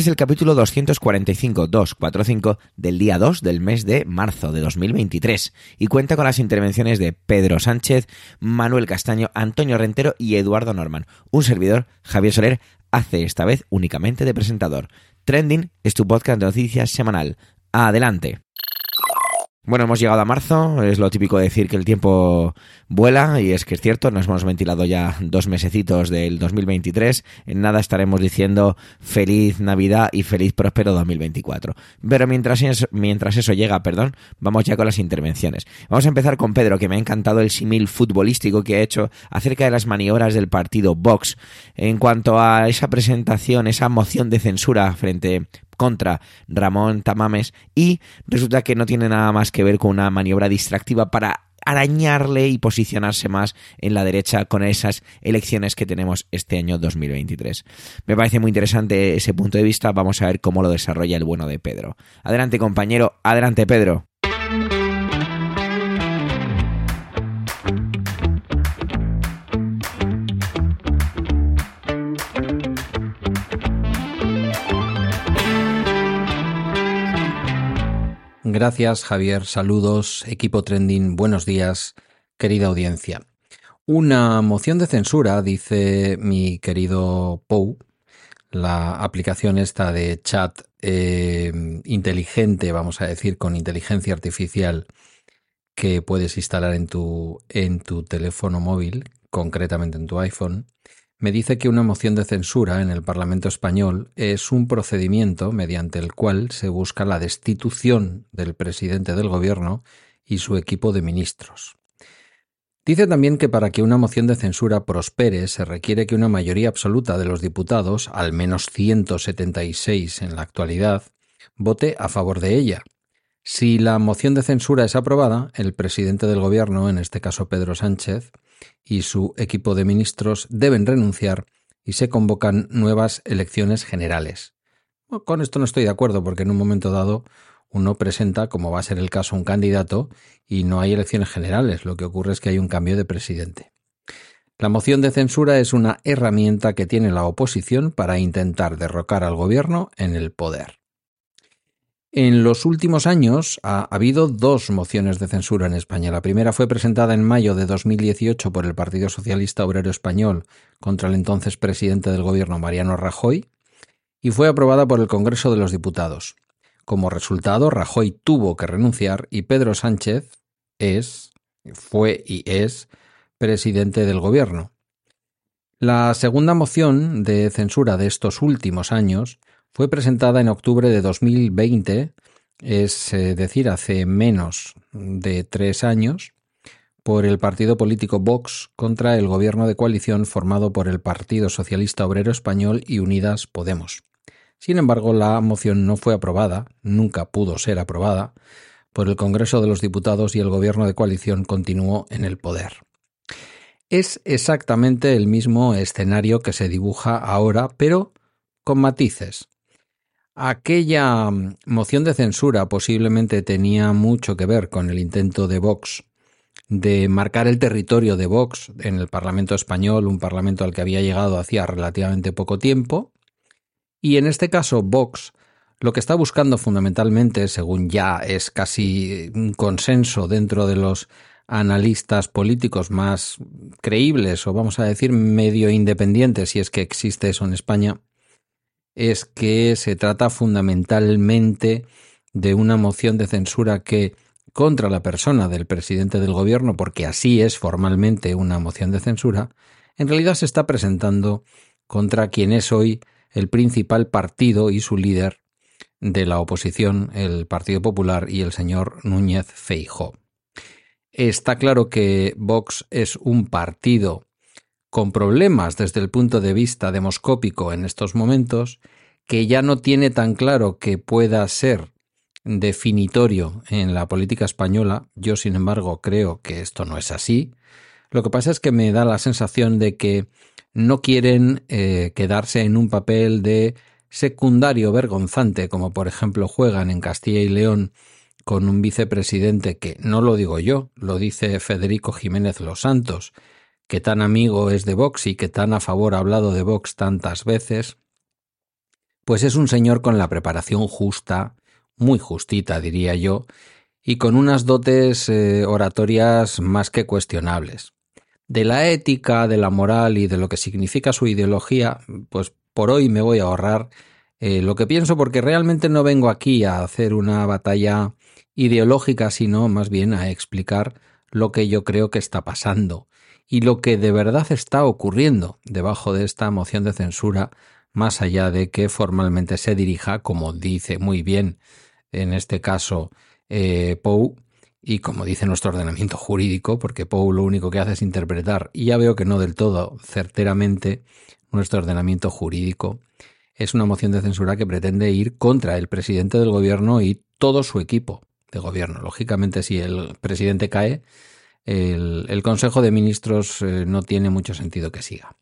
Este es el capítulo 245-245 del día 2 del mes de marzo de 2023 y cuenta con las intervenciones de Pedro Sánchez, Manuel Castaño, Antonio Rentero y Eduardo Norman. Un servidor, Javier Soler, hace esta vez únicamente de presentador. Trending es tu podcast de noticias semanal. Adelante. Bueno, hemos llegado a marzo, es lo típico de decir que el tiempo vuela y es que es cierto, nos hemos ventilado ya dos mesecitos del 2023, en nada estaremos diciendo feliz Navidad y feliz próspero 2024. Pero mientras eso, mientras eso llega, perdón, vamos ya con las intervenciones. Vamos a empezar con Pedro, que me ha encantado el símil futbolístico que ha hecho acerca de las maniobras del partido Vox en cuanto a esa presentación, esa moción de censura frente contra Ramón Tamames y resulta que no tiene nada más que ver con una maniobra distractiva para arañarle y posicionarse más en la derecha con esas elecciones que tenemos este año 2023. Me parece muy interesante ese punto de vista, vamos a ver cómo lo desarrolla el bueno de Pedro. Adelante compañero, adelante Pedro. Gracias Javier, saludos, equipo trending, buenos días, querida audiencia. Una moción de censura, dice mi querido Pou, la aplicación esta de chat eh, inteligente, vamos a decir, con inteligencia artificial que puedes instalar en tu, en tu teléfono móvil, concretamente en tu iPhone, me dice que una moción de censura en el Parlamento español es un procedimiento mediante el cual se busca la destitución del presidente del gobierno y su equipo de ministros. Dice también que para que una moción de censura prospere se requiere que una mayoría absoluta de los diputados, al menos 176 en la actualidad, vote a favor de ella. Si la moción de censura es aprobada, el presidente del gobierno, en este caso Pedro Sánchez, y su equipo de ministros deben renunciar y se convocan nuevas elecciones generales. con esto no estoy de acuerdo porque en un momento dado uno presenta, como va a ser el caso, un candidato y no hay elecciones generales. Lo que ocurre es que hay un cambio de presidente. La moción de censura es una herramienta que tiene la oposición para intentar derrocar al gobierno en el poder. En los últimos años ha habido dos mociones de censura en España. La primera fue presentada en mayo de 2018 por el Partido Socialista Obrero Español contra el entonces presidente del gobierno Mariano Rajoy y fue aprobada por el Congreso de los Diputados. Como resultado, Rajoy tuvo que renunciar y Pedro Sánchez es, fue y es presidente del gobierno. La segunda moción de censura de estos últimos años fue presentada en octubre de 2020, es eh, decir, hace menos de tres años, por el partido político Vox contra el gobierno de coalición formado por el Partido Socialista Obrero Español y Unidas Podemos. Sin embargo, la moción no fue aprobada, nunca pudo ser aprobada, por el Congreso de los Diputados y el gobierno de coalición continuó en el poder. Es exactamente el mismo escenario que se dibuja ahora, pero con matices. Aquella mm, moción de censura posiblemente tenía mucho que ver con el intento de Vox de marcar el territorio de Vox en el Parlamento español, un parlamento al que había llegado hacía relativamente poco tiempo, y en este caso Vox lo que está buscando fundamentalmente, según ya es casi un consenso dentro de los analistas políticos más creíbles o vamos a decir medio independientes, si es que existe eso en España, es que se trata fundamentalmente de una moción de censura que contra la persona del presidente del gobierno, porque así es formalmente una moción de censura, en realidad se está presentando contra quien es hoy el principal partido y su líder de la oposición, el Partido Popular y el señor Núñez Feijo. Está claro que Vox es un partido con problemas desde el punto de vista demoscópico en estos momentos, que ya no tiene tan claro que pueda ser definitorio en la política española. Yo, sin embargo, creo que esto no es así. Lo que pasa es que me da la sensación de que no quieren eh, quedarse en un papel de secundario vergonzante, como por ejemplo juegan en Castilla y León con un vicepresidente que no lo digo yo, lo dice Federico Jiménez Los Santos, que tan amigo es de Vox y que tan a favor ha hablado de Vox tantas veces, pues es un señor con la preparación justa, muy justita diría yo, y con unas dotes eh, oratorias más que cuestionables. De la ética, de la moral y de lo que significa su ideología, pues por hoy me voy a ahorrar eh, lo que pienso porque realmente no vengo aquí a hacer una batalla ideológica, sino más bien a explicar lo que yo creo que está pasando y lo que de verdad está ocurriendo debajo de esta moción de censura, más allá de que formalmente se dirija, como dice muy bien en este caso eh, Pou, y como dice nuestro ordenamiento jurídico, porque Pou lo único que hace es interpretar, y ya veo que no del todo certeramente, nuestro ordenamiento jurídico, es una moción de censura que pretende ir contra el presidente del gobierno y todo su equipo de gobierno. Lógicamente, si el presidente cae, el, Consejo de Ministros eh, no tiene mucho sentido que siga.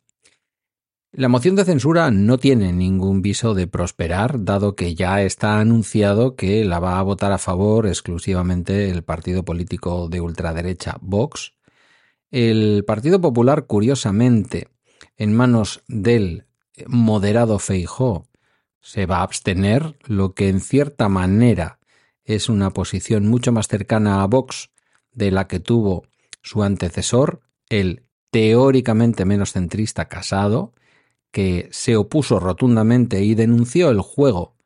La moción de censura no tiene ningún viso de prosperar, dado que ya está anunciado que la va a votar a favor exclusivamente el partido político de ultraderecha Vox. El Partido Popular, curiosamente, en manos del moderado Feijó, se va a abstener, lo que en cierta manera es una posición mucho más cercana a Vox de la que tuvo su antecesor, el teóricamente menos centrista Casado, que se opuso rotundamente y denunció el juego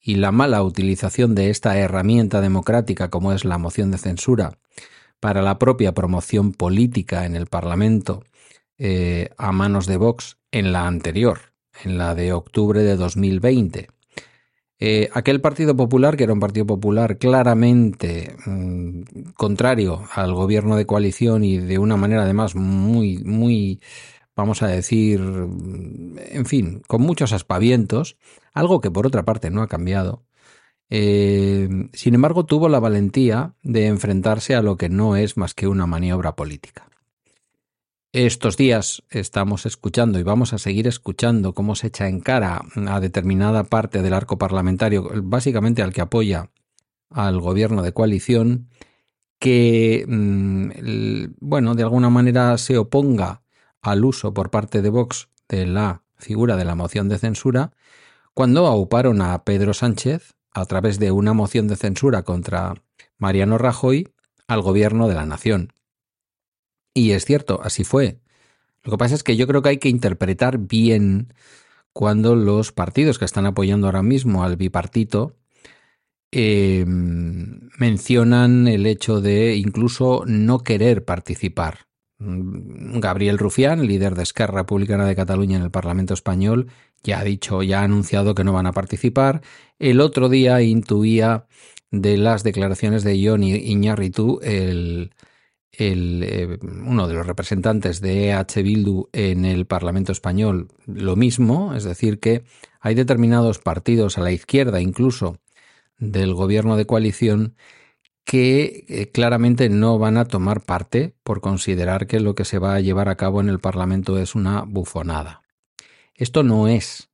y la mala utilización de esta herramienta democrática como es la moción de censura para la propia promoción política en el Parlamento eh, a manos de Vox en la anterior, en la de octubre de 2020. Eh, aquel Partido Popular, que era un Partido Popular claramente mm, contrario al gobierno de coalición y de una manera además muy, muy, vamos a decir, mm, en fin, con muchos aspavientos, algo que por otra parte no ha cambiado. Eh, sin embargo, tuvo la valentía de enfrentarse a lo que no es más que una maniobra política. Estos días estamos escuchando y vamos a seguir escuchando cómo se echa en cara a determinada parte del arco parlamentario, básicamente al que apoya al gobierno de coalición, que, mm, bueno, de alguna manera se oponga al uso por parte de Vox de la figura de la moción de censura, cuando auparon a Pedro Sánchez, a través de una moción de censura contra Mariano Rajoy, al gobierno de la nación. Y es cierto, así fue. Lo que pasa es que yo creo que hay que interpretar bien cuando los partidos que están apoyando ahora mismo al bipartito em, mencionan el hecho de incluso no querer participar. Gabriel Rufián, líder de Esquerra Republicana de Cataluña en el Parlamento español, ya ha dicho, ya ha anunciado que no van a participar. El otro día intuía de las declaraciones de John Iñárritu, el, eh, uno de los representantes de EH Bildu en el Parlamento español lo mismo, es decir, que hay determinados partidos a la izquierda incluso del gobierno de coalición que eh, claramente no van a tomar parte por considerar que lo que se va a llevar a cabo en el Parlamento es una bufonada. Esto no es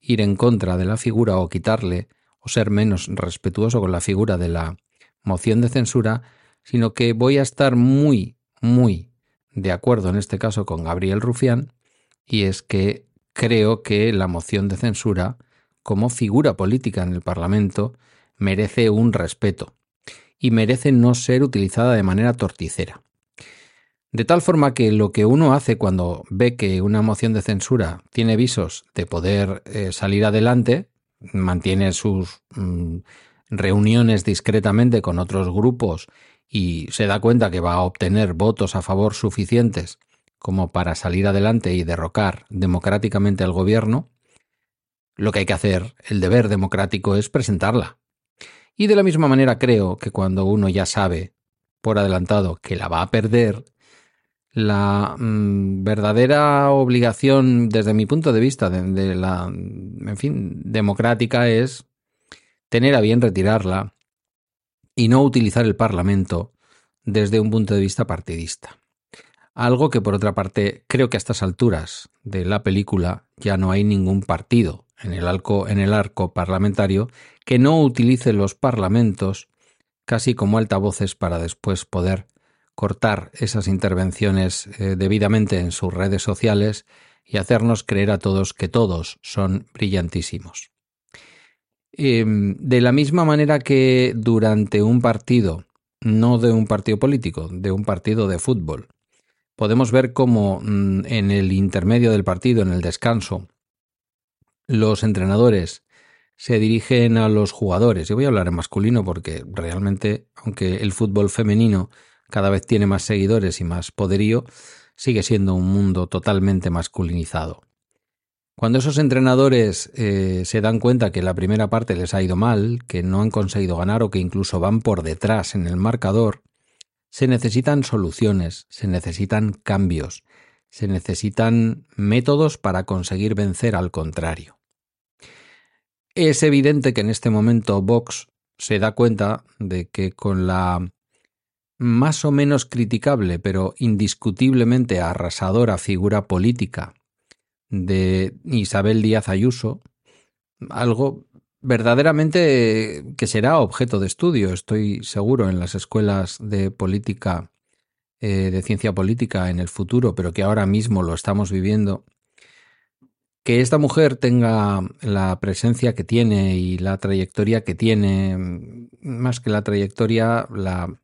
ir en contra de la figura o quitarle o ser menos respetuoso con la figura de la moción de censura, sino que voy a estar muy, muy de acuerdo en este caso con Gabriel Rufián, y es que creo que la moción de censura, como figura política en el Parlamento, merece un respeto y merece no ser utilizada de manera torticera. De tal forma que lo que uno hace cuando ve que una moción de censura tiene visos de poder eh, salir adelante, mantiene sus mm, reuniones discretamente con otros grupos y se da cuenta que va a obtener votos a favor suficientes como para salir adelante y derrocar democráticamente al gobierno, lo que hay que hacer, el deber democrático, es presentarla. Y de la misma manera creo que cuando uno ya sabe por adelantado que la va a perder, la mm, verdadera obligación desde mi punto de vista de, de la, en fin, democrática es tener a bien retirarla y no utilizar el Parlamento desde un punto de vista partidista. Algo que por otra parte creo que a estas alturas de la película ya no hay ningún partido en el arco, en el arco parlamentario que no utilice los parlamentos casi como altavoces para después poder cortar esas intervenciones eh, debidamente en sus redes sociales y hacernos creer a todos que todos son brillantísimos. Em, de la misma manera que durante un partido, no de un partido político, de un partido de fútbol, podemos ver cómo mm, en el intermedio del partido, en el descanso, los entrenadores se dirigen a los jugadores. Yo voy a hablar en masculino porque realmente, aunque el fútbol femenino cada vez tiene más seguidores y más poderío, sigue siendo un mundo totalmente masculinizado. Cuando esos entrenadores eh, se dan cuenta que la primera parte les ha ido mal, que no han conseguido ganar o que incluso van por detrás en el marcador, se necesitan soluciones, se necesitan cambios, se necesitan métodos para conseguir vencer al contrario. Es evidente que en este momento Vox se da cuenta de que con la más o menos criticable, pero indiscutiblemente arrasadora figura política de Isabel Díaz Ayuso, algo verdaderamente que será objeto de estudio, estoy seguro, en las escuelas de política, eh, de ciencia política en el futuro, pero que ahora mismo lo estamos viviendo, que esta mujer tenga la presencia que tiene y la trayectoria que tiene, más que la trayectoria, la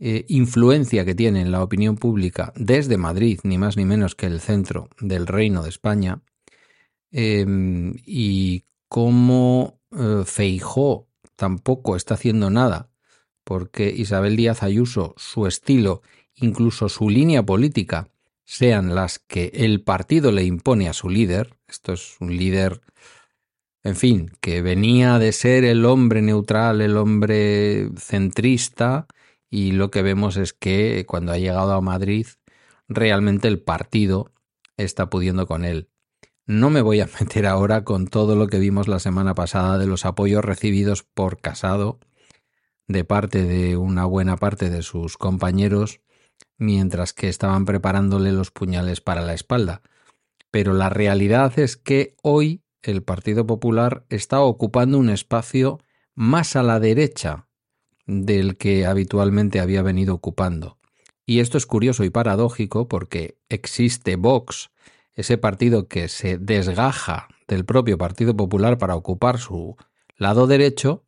eh, influencia que tiene en la opinión pública desde Madrid, ni más ni menos que el centro del Reino de España, em, y cómo eh, Feijó tampoco está haciendo nada, porque Isabel Díaz Ayuso, su estilo, incluso su línea política, sean las que el partido le impone a su líder, esto es un líder, en fin, que venía de ser el hombre neutral, el hombre centrista, y lo que vemos es que cuando ha llegado a Madrid, realmente el partido está pudiendo con él. No me voy a meter ahora con todo lo que vimos la semana pasada de los apoyos recibidos por Casado de parte de una buena parte de sus compañeros mientras que estaban preparándole los puñales para la espalda. Pero la realidad es que hoy el Partido Popular está ocupando un espacio más a la derecha del que habitualmente había venido ocupando. Y esto es curioso y paradójico porque existe Vox, ese partido que se desgaja del propio Partido Popular para ocupar su lado derecho,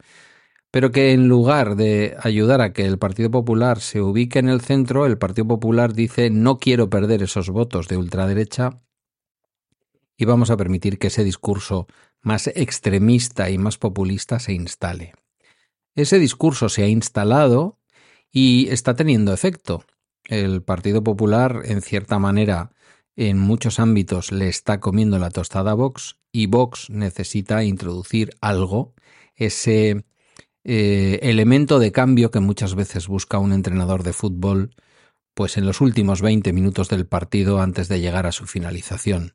pero que en lugar de ayudar a que el Partido Popular se ubique en el centro, el Partido Popular dice no quiero perder esos votos de ultraderecha y vamos a permitir que ese discurso más extremista y más populista se instale. Ese discurso se ha instalado y está teniendo efecto. El Partido Popular, en cierta manera, en muchos ámbitos le está comiendo la tostada a Vox y Vox necesita introducir algo, ese eh, elemento de cambio que muchas veces busca un entrenador de fútbol, pues en los últimos 20 minutos del partido antes de llegar a su finalización.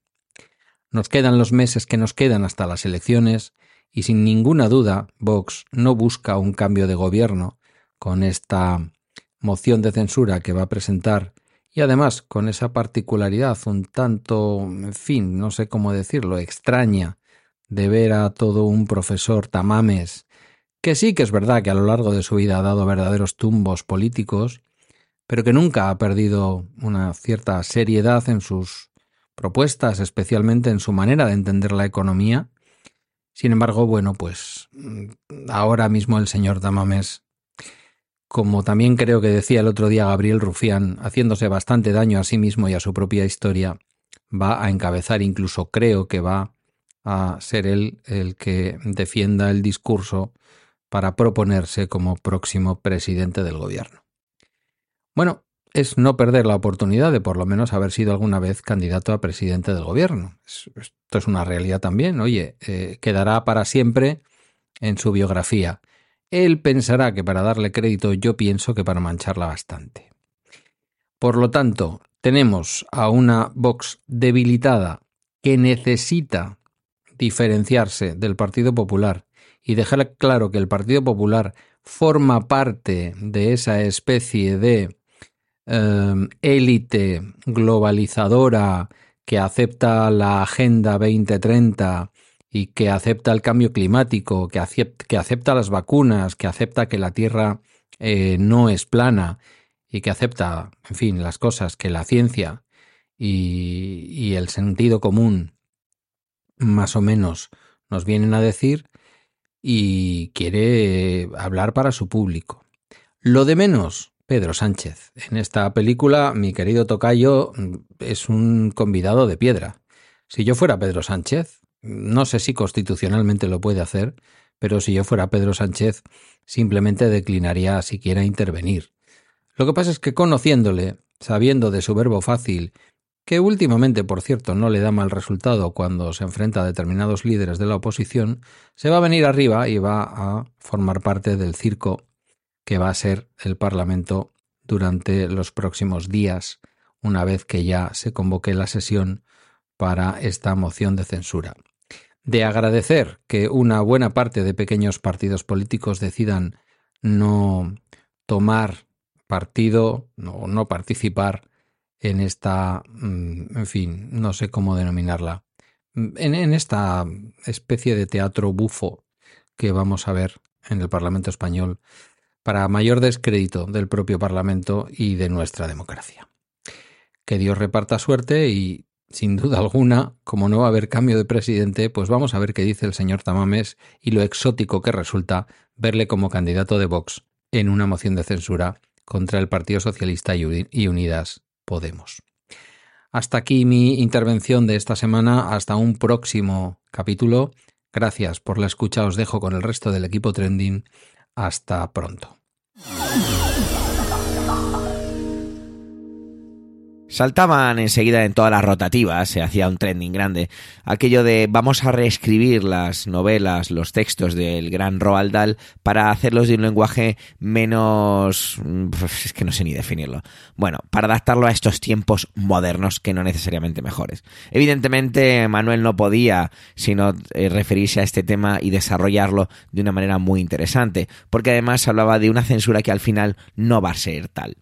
Nos quedan los meses que nos quedan hasta las elecciones y sin ninguna duda Vox no busca un cambio de gobierno con esta moción de censura que va a presentar y además con esa particularidad un tanto, en fin, no sé cómo decirlo, extraña de ver a todo un profesor tamames que sí que es verdad que a lo largo de su vida ha dado verdaderos tumbos políticos, pero que nunca ha perdido una cierta seriedad en sus propuestas, especialmente en su manera de entender la economía. Sin embargo, bueno, pues mm, ahora mismo el señor Damames, como también creo que decía el otro día Gabriel Rufián, haciéndose bastante daño a sí mismo y a su propia historia, va a encabezar, incluso creo que va a ser él el que defienda el discurso para proponerse como próximo presidente del gobierno. Bueno, es no perder la oportunidad de por lo menos haber sido alguna vez candidato a presidente del gobierno. Esto es una realidad también. Oye, eh, quedará para siempre en su biografía. Él pensará que para darle crédito yo pienso que para mancharla bastante. Por lo tanto, tenemos a una Vox debilitada que necesita diferenciarse del Partido Popular y dejar claro que el Partido Popular forma parte de esa especie de em, élite globalizadora que acepta la Agenda 2030 y que acepta el cambio climático, que acepta, las vacunas, que acepta que la Tierra eh, no es plana y que acepta, en fin, las cosas que la ciencia y el sentido común más o menos nos vienen a decir y quiere hablar para su público. Lo de menos, Pedro Sánchez. En esta película, mi querido Tocayo es un convidado de piedra. Si yo fuera Pedro Sánchez, no sé si constitucionalmente lo puede hacer, pero si yo fuera Pedro Sánchez, simplemente declinaría siquiera intervenir. Lo que pasa es que conociéndole, sabiendo de su verbo fácil que últimamente, por cierto, no le da mal resultado cuando se enfrenta a determinados líderes de la oposición, se va a venir arriba y va a formar parte del circo que va a ser el Parlamento durante los próximos días, una vez que ya se convoque la sesión para esta moción de censura. De agradecer que una buena parte de pequeños partidos políticos decidan no tomar partido o no participar en esta, mm, en fin, no sé cómo denominarla, en, en, esta especie de teatro bufo que vamos a ver en el Parlamento español para mayor descrédito del propio Parlamento y de nuestra democracia. Que Dios reparta suerte y, sin duda alguna, como no va a haber cambio de presidente, pues vamos a ver qué dice el señor Tamames y lo exótico que resulta verle como candidato de Vox en una moción de censura contra el Partido Socialista y Unidas Podemos. Hasta aquí mi intervención de esta semana, hasta un próximo capítulo. Gracias por la escucha, os dejo con el resto del equipo trending. Hasta pronto. Saltaban enseguida en todas las rotativas, se hacía un trending grande, aquello de vamos a reescribir las novelas, los textos del gran Roald Dahl para hacerlos de un lenguaje menos... es que no sé ni definirlo. Bueno, para adaptarlo a estos tiempos modernos que no necesariamente mejores. Evidentemente Manuel no podía sino eh, referirse a este tema y desarrollarlo de una manera muy interesante, porque además hablaba de una censura que al final no va a ser tal.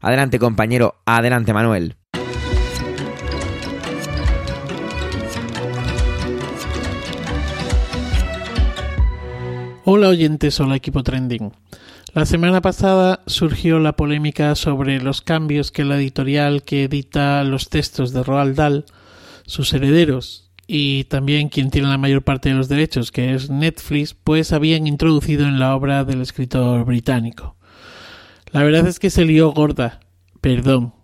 Adelante compañero, adelante Manuel. Hola oyentes, hola equipo trending. La semana pasada surgió la polémica sobre los cambios que la editorial que edita los textos de Roald Dahl, sus herederos y también quien tiene la mayor parte de los derechos, que es Netflix, pues habían introducido en la obra del escritor británico. La verdad es que se lió gorda, perdón,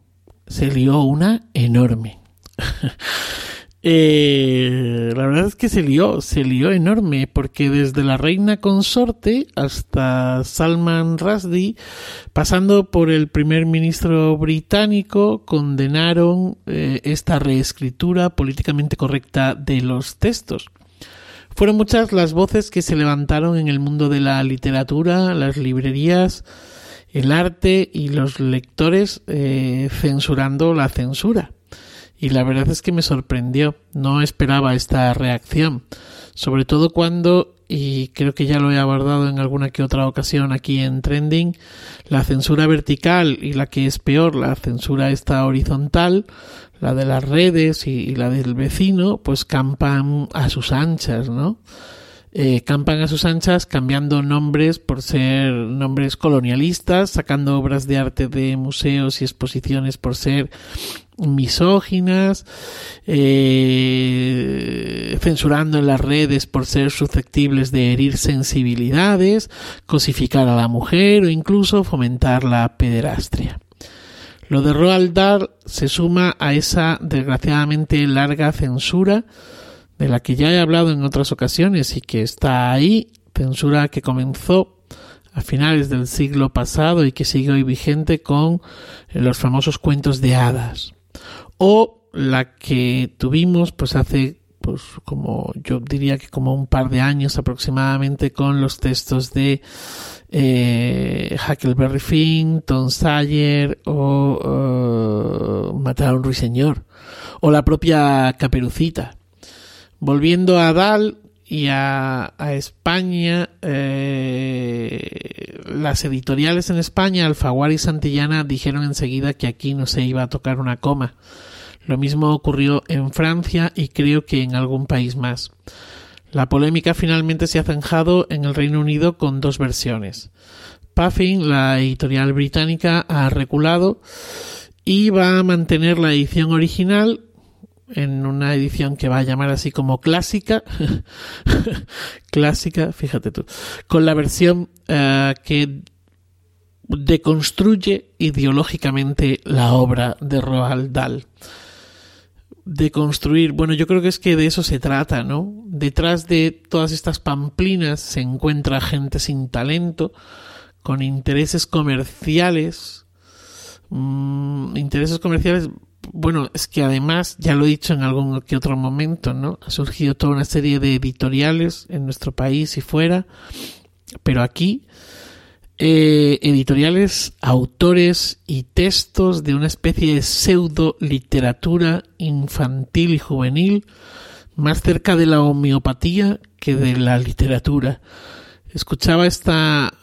se lió una enorme. Eh, la verdad es que se lió, se lió enorme, porque desde la reina consorte hasta Salman Rushdie, pasando por el primer ministro británico, condenaron eh, esta reescritura políticamente correcta de los textos. Fueron muchas las voces que se levantaron en el mundo de la literatura, las librerías, el arte y los lectores eh, censurando la censura y la verdad es que me sorprendió, no esperaba esta reacción, sobre todo cuando, y creo que ya lo he abordado en alguna que otra ocasión aquí en Trending, la censura vertical y la que es peor, la censura esta horizontal, la de las redes y, la del vecino, pues campan a sus anchas, ¿no? Eh, campan a sus anchas cambiando nombres por ser nombres colonialistas, sacando obras de arte de museos y exposiciones por ser misóginas, eh, censurando en las redes por ser susceptibles de herir sensibilidades, cosificar a la mujer o incluso fomentar la pederastria. Lo de Roald Dahl se suma a esa desgraciadamente larga censura de la que ya he hablado en otras ocasiones y que está ahí, censura que comenzó a finales del siglo pasado y que sigue hoy vigente con los famosos cuentos de hadas. O la que tuvimos pues hace pues como yo diría que como un par de años aproximadamente con los textos de eh, Huckleberry Finn, Tom Sawyer o uh, Matar a un ruiseñor o la propia Caperucita Volviendo a Dal, y a, España, eh, las editoriales en España, Alfaguara y Santillana, dijeron enseguida que aquí no se iba a tocar una coma. Lo mismo ocurrió en Francia y creo que en algún país más. La polémica finalmente se ha zanjado en el Reino Unido con dos versiones. Puffin, la editorial británica, ha reculado y va a mantener la edición original en una edición que va a llamar así como clásica, clásica, fíjate tú, con la versión eh, que deconstruye ideológicamente la obra de Roald Dahl. Deconstruir, bueno, yo creo que es que de eso se trata, ¿no? Detrás de todas estas pamplinas se encuentra gente sin talento, con intereses comerciales, mm, intereses comerciales bueno, es que además, ya lo he dicho en algún que otro momento, ¿no? Ha surgido toda una serie de editoriales en nuestro país y fuera, pero aquí, eh, editoriales, autores y textos de una especie de pseudo literatura infantil y juvenil, más cerca de la homeopatía que de la literatura. Escuchaba esta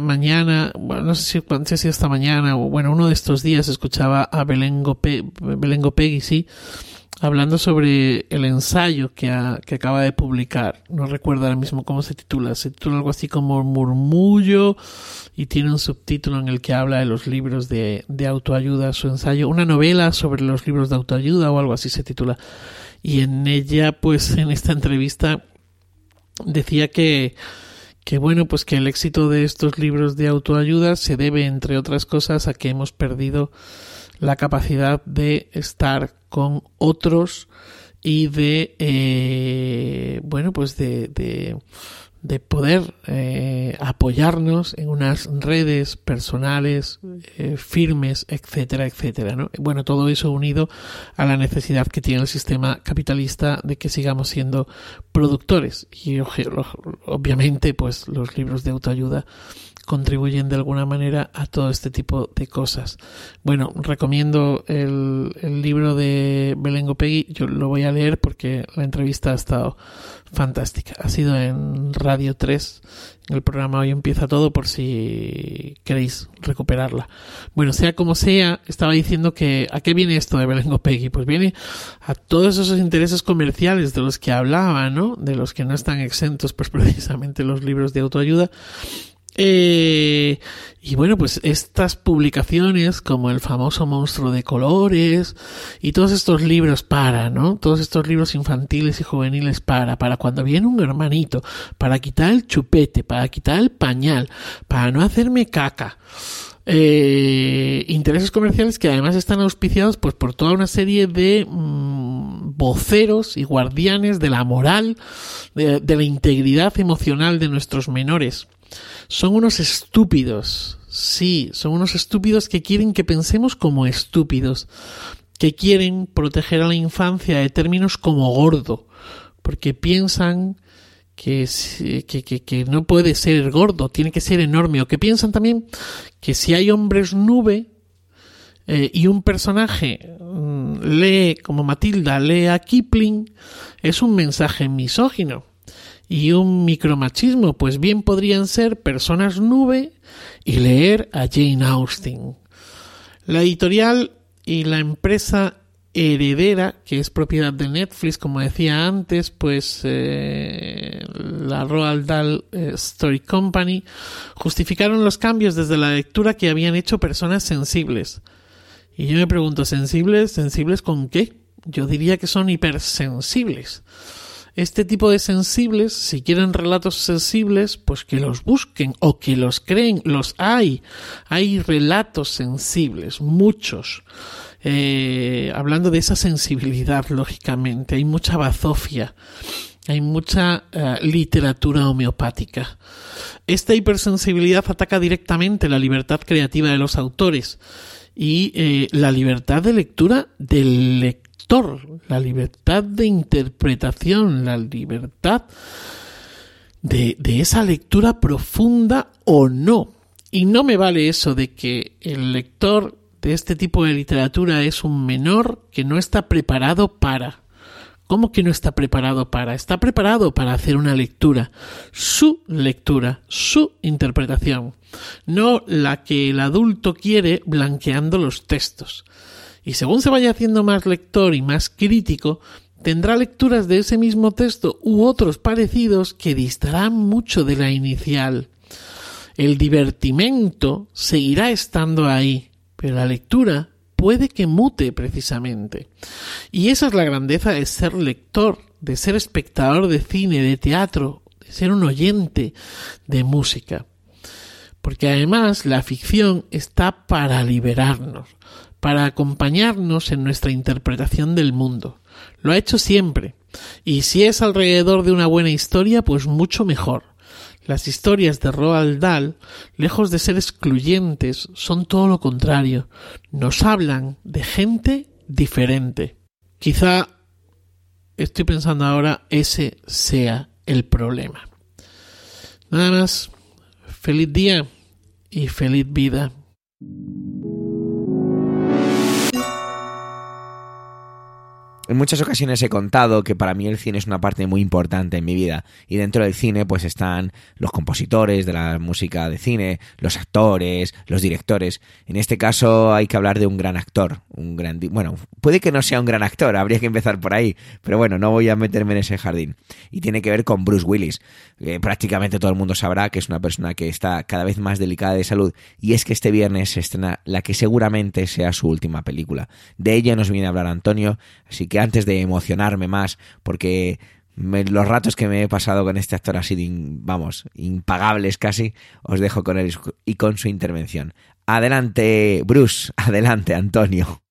mañana, bueno, no sé si, no si esta mañana o bueno, uno de estos días escuchaba a Belengo, Pe, Belengo Peggy, sí, hablando sobre el ensayo que, que acaba de publicar. No recuerdo ahora mismo cómo se titula. Se titula algo así como Murmullo y tiene un subtítulo en el que habla de los libros de, de autoayuda, su ensayo, una novela sobre los libros de autoayuda o algo así se titula. Y en ella, pues en esta entrevista decía que que bueno, pues que el éxito de estos libros de autoayuda se debe, entre otras cosas, a que hemos perdido la capacidad de estar con otros y de, eh, bueno, pues de, de de poder eh, apoyarnos en unas redes personales eh, firmes, etcétera, etcétera. ¿no? Bueno, todo eso unido a la necesidad que tiene el sistema capitalista de que sigamos siendo productores. Y obviamente, pues los libros de autoayuda contribuyen de alguna manera a todo este tipo de cosas. Bueno, recomiendo el, libro de Belengo Peggy, yo lo voy a leer porque la entrevista ha estado fantástica. Ha sido en Radio 3, el programa Hoy empieza todo por si queréis recuperarla. Bueno, sea como sea, estaba diciendo que ¿a qué viene esto de Belengo Peggy? Pues viene a todos esos intereses comerciales de los que hablaba, ¿no? De los que no están exentos, pues precisamente los libros de autoayuda eh, y bueno, pues estas publicaciones como el famoso monstruo de colores y todos estos libros para, ¿no? Todos estos libros infantiles y juveniles para, para cuando viene un hermanito, para quitar el chupete, para quitar el pañal, para no hacerme caca. Eh, intereses comerciales que además están auspiciados pues por toda una serie de mm, voceros y guardianes de la moral, de la integridad emocional de nuestros menores son unos estúpidos. Sí, son unos estúpidos que quieren que pensemos como estúpidos, que quieren proteger a la infancia de términos como gordo, porque piensan que, que, que, no puede ser gordo, tiene que ser enorme, o que piensan también que si hay hombres nube eh, y un personaje mm, lee, como Matilda, lee a Kipling, es un mensaje misógino y un micromachismo, pues bien podrían ser personas nube y leer a Jane Austen. La editorial y la empresa heredera, que es propiedad de Netflix, como decía antes, pues eh, la Roald Dahl eh, Story Company, justificaron los cambios desde la lectura que habían hecho personas sensibles. Y yo me pregunto, ¿sensibles? ¿Sensibles con qué? Yo diría que son hipersensibles. Este tipo de sensibles, si quieren relatos sensibles, pues que los busquen o que los creen, los hay. Hay relatos sensibles, muchos. Eh, hablando de esa sensibilidad, lógicamente, hay mucha bazofia. Hay mucha eh, literatura homeopática. Esta hipersensibilidad ataca directamente la libertad creativa de los autores y eh, la libertad de lectura del lector la libertad de interpretación, la libertad de, de esa lectura profunda o no. Y no me vale eso de que el lector de este tipo de literatura es un menor que no está preparado para ¿Cómo que no está preparado para? Está preparado para hacer una lectura, su lectura, su interpretación, no la que el adulto quiere blanqueando los textos. Y según se vaya haciendo más lector y más crítico, tendrá lecturas de ese mismo texto u otros parecidos que distarán mucho de la inicial. El divertimento seguirá estando ahí, pero la lectura puede que mute precisamente. Y esa es la grandeza de ser lector, de ser espectador de cine, de teatro, de ser un oyente de música. Porque además la ficción está para liberarnos, para acompañarnos en nuestra interpretación del mundo. Lo ha hecho siempre. Y si es alrededor de una buena historia, pues mucho mejor. Las historias de Roald Dahl, lejos de ser excluyentes, son todo lo contrario. Nos hablan de gente diferente. Quizá estoy pensando ahora ese sea el problema. Nada más. Feliz día y feliz vida. En muchas ocasiones he contado que para mí el cine es una parte muy importante en mi vida y dentro del cine pues están los compositores de la música de cine, los actores, los directores. En este caso hay que hablar de un gran actor, un gran bueno, puede que no sea un gran actor, habría que empezar por ahí, pero bueno, no voy a meterme en ese jardín. Y tiene que ver con Bruce Willis. prácticamente todo el mundo sabrá que es una persona que está cada vez más delicada de salud y es que este viernes se estrena la que seguramente sea su última película. De ella nos viene a hablar Antonio, así que que antes de emocionarme más, porque los ratos que me he pasado con este actor han sido, vamos, impagables casi, os dejo con él y con su intervención. Adelante, Bruce, adelante, Antonio.